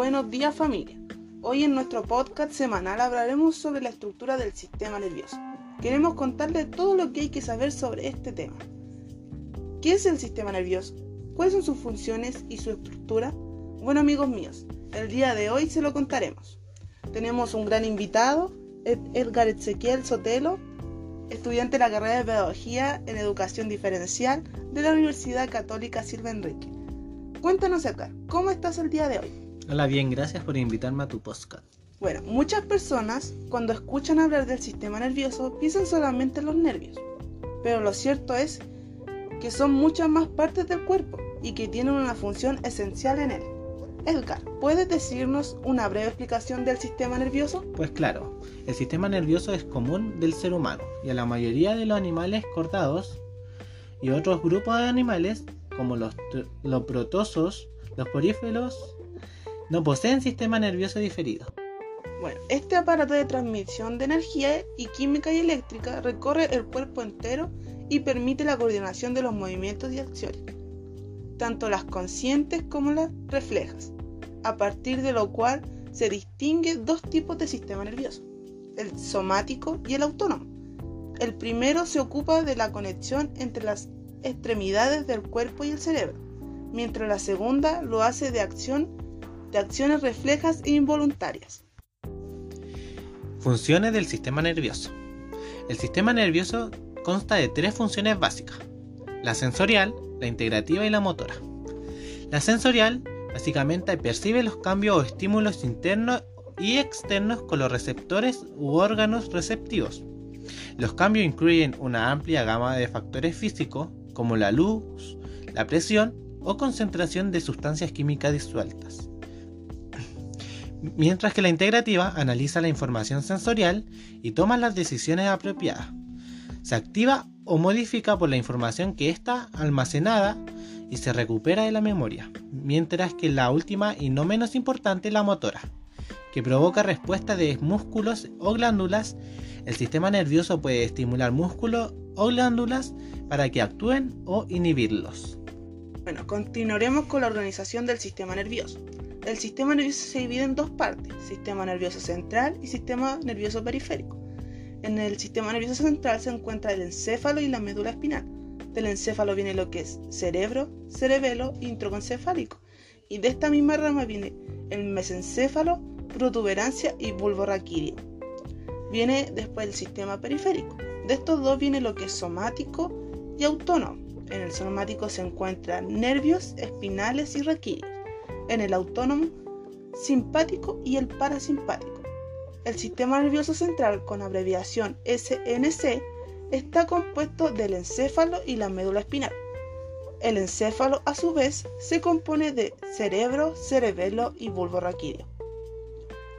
Buenos días familia. Hoy en nuestro podcast semanal hablaremos sobre la estructura del sistema nervioso. Queremos contarles todo lo que hay que saber sobre este tema. ¿Qué es el sistema nervioso? ¿Cuáles son sus funciones y su estructura? Bueno amigos míos, el día de hoy se lo contaremos. Tenemos un gran invitado, Edgar Ezequiel Sotelo, estudiante de la carrera de Pedagogía en Educación Diferencial de la Universidad Católica Silva Enrique. Cuéntanos acá, ¿cómo estás el día de hoy? Hola, bien, gracias por invitarme a tu podcast. Bueno, muchas personas cuando escuchan hablar del sistema nervioso piensan solamente en los nervios, pero lo cierto es que son muchas más partes del cuerpo y que tienen una función esencial en él. Edgar, ¿puedes decirnos una breve explicación del sistema nervioso? Pues claro, el sistema nervioso es común del ser humano y a la mayoría de los animales cortados y otros grupos de animales como los, los protosos, los poríferos, no poseen sistema nervioso diferido. Bueno, este aparato de transmisión de energía y química y eléctrica recorre el cuerpo entero y permite la coordinación de los movimientos y acciones, tanto las conscientes como las reflejas, a partir de lo cual se distingue dos tipos de sistema nervioso, el somático y el autónomo. El primero se ocupa de la conexión entre las extremidades del cuerpo y el cerebro, mientras la segunda lo hace de acción de acciones reflejas e involuntarias. Funciones del sistema nervioso. El sistema nervioso consta de tres funciones básicas, la sensorial, la integrativa y la motora. La sensorial básicamente percibe los cambios o estímulos internos y externos con los receptores u órganos receptivos. Los cambios incluyen una amplia gama de factores físicos como la luz, la presión o concentración de sustancias químicas disueltas mientras que la integrativa analiza la información sensorial y toma las decisiones apropiadas. Se activa o modifica por la información que está almacenada y se recupera de la memoria, mientras que la última y no menos importante la motora, que provoca respuesta de músculos o glándulas. El sistema nervioso puede estimular músculos o glándulas para que actúen o inhibirlos. Bueno, continuaremos con la organización del sistema nervioso. El sistema nervioso se divide en dos partes, sistema nervioso central y sistema nervioso periférico. En el sistema nervioso central se encuentra el encéfalo y la médula espinal. Del encéfalo viene lo que es cerebro, cerebelo introencefálico. Y de esta misma rama viene el mesencéfalo, protuberancia y bulbo raquídeo. Viene después el sistema periférico. De estos dos viene lo que es somático y autónomo. En el somático se encuentran nervios, espinales y raquídeos en el autónomo, simpático y el parasimpático. El sistema nervioso central, con abreviación SNC, está compuesto del encéfalo y la médula espinal. El encéfalo, a su vez, se compone de cerebro, cerebelo y bulbo raquídeo.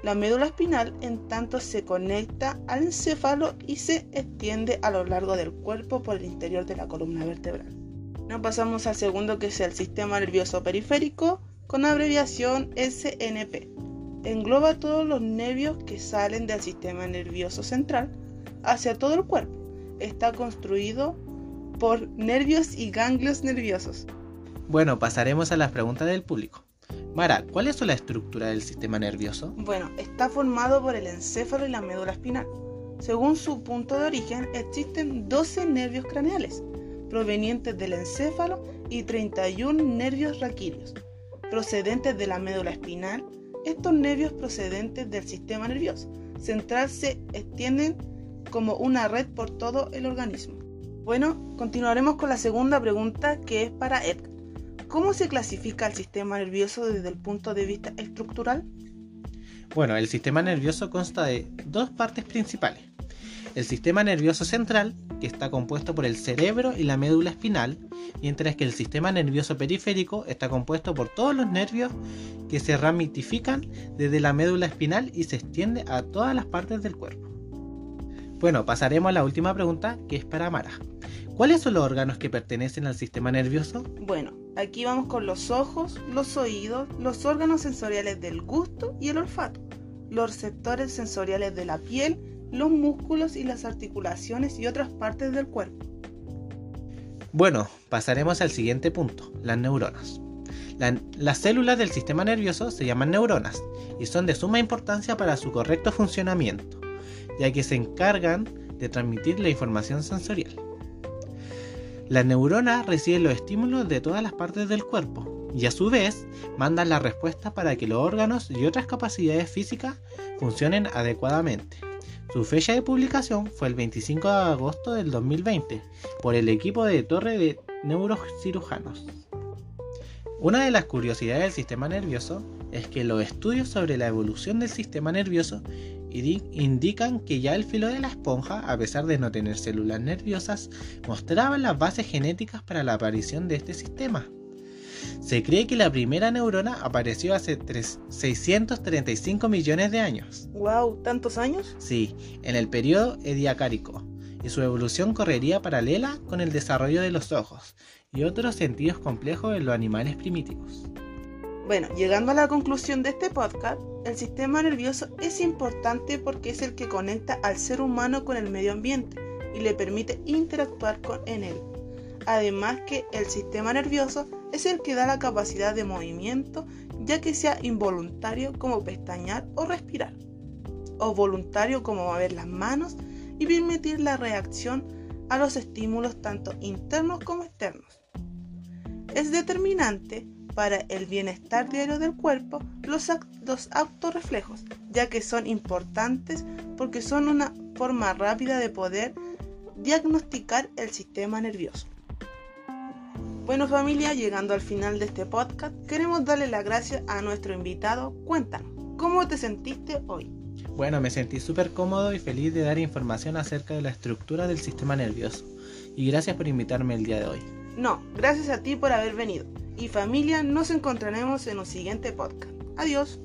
La médula espinal, en tanto, se conecta al encéfalo y se extiende a lo largo del cuerpo por el interior de la columna vertebral. Nos pasamos al segundo, que es el sistema nervioso periférico, con abreviación SNP. Engloba todos los nervios que salen del sistema nervioso central hacia todo el cuerpo. Está construido por nervios y ganglios nerviosos. Bueno, pasaremos a las preguntas del público. Mara, ¿cuál es la estructura del sistema nervioso? Bueno, está formado por el encéfalo y la médula espinal. Según su punto de origen, existen 12 nervios craneales provenientes del encéfalo y 31 nervios raquídeos procedentes de la médula espinal, estos nervios procedentes del sistema nervioso central se extienden como una red por todo el organismo. Bueno, continuaremos con la segunda pregunta que es para Edgar. ¿Cómo se clasifica el sistema nervioso desde el punto de vista estructural? Bueno, el sistema nervioso consta de dos partes principales. El sistema nervioso central, que está compuesto por el cerebro y la médula espinal, mientras que el sistema nervioso periférico está compuesto por todos los nervios que se ramifican desde la médula espinal y se extiende a todas las partes del cuerpo. Bueno, pasaremos a la última pregunta que es para Mara. ¿Cuáles son los órganos que pertenecen al sistema nervioso? Bueno, aquí vamos con los ojos, los oídos, los órganos sensoriales del gusto y el olfato, los receptores sensoriales de la piel, los músculos y las articulaciones y otras partes del cuerpo. Bueno, pasaremos al siguiente punto, las neuronas. las células del sistema nervioso se llaman neuronas y son de suma importancia para su correcto funcionamiento, ya que se encargan de transmitir la información sensorial. Las neuronas reciben los estímulos de todas las partes del cuerpo y a su vez mandan la respuesta para que los órganos y otras capacidades físicas funcionen adecuadamente. Su fecha de publicación fue el 25 de agosto del 2020 por el equipo de Torre de Neurocirujanos. Una de las curiosidades del sistema nervioso es que los estudios sobre la evolución del sistema nervioso indican que ya el filo de la esponja, a pesar de no tener células nerviosas, mostraba las bases genéticas para la aparición de este sistema. Se cree que la primera neurona apareció hace 635 millones de años. ¡Wow! ¿Tantos años? Sí, en el periodo ediacárico, y su evolución correría paralela con el desarrollo de los ojos y otros sentidos complejos en los animales primitivos. Bueno, llegando a la conclusión de este podcast, el sistema nervioso es importante porque es el que conecta al ser humano con el medio ambiente y le permite interactuar con en él. Además que el sistema nervioso es el que da la capacidad de movimiento ya que sea involuntario como pestañear o respirar, o voluntario como mover las manos y permitir la reacción a los estímulos tanto internos como externos. Es determinante para el bienestar diario del cuerpo los, los autorreflejos, ya que son importantes porque son una forma rápida de poder diagnosticar el sistema nervioso. Bueno familia, llegando al final de este podcast, queremos darle las gracias a nuestro invitado. Cuéntanos, ¿cómo te sentiste hoy? Bueno, me sentí súper cómodo y feliz de dar información acerca de la estructura del sistema nervioso. Y gracias por invitarme el día de hoy. No, gracias a ti por haber venido y familia, nos encontraremos en un siguiente podcast. Adiós.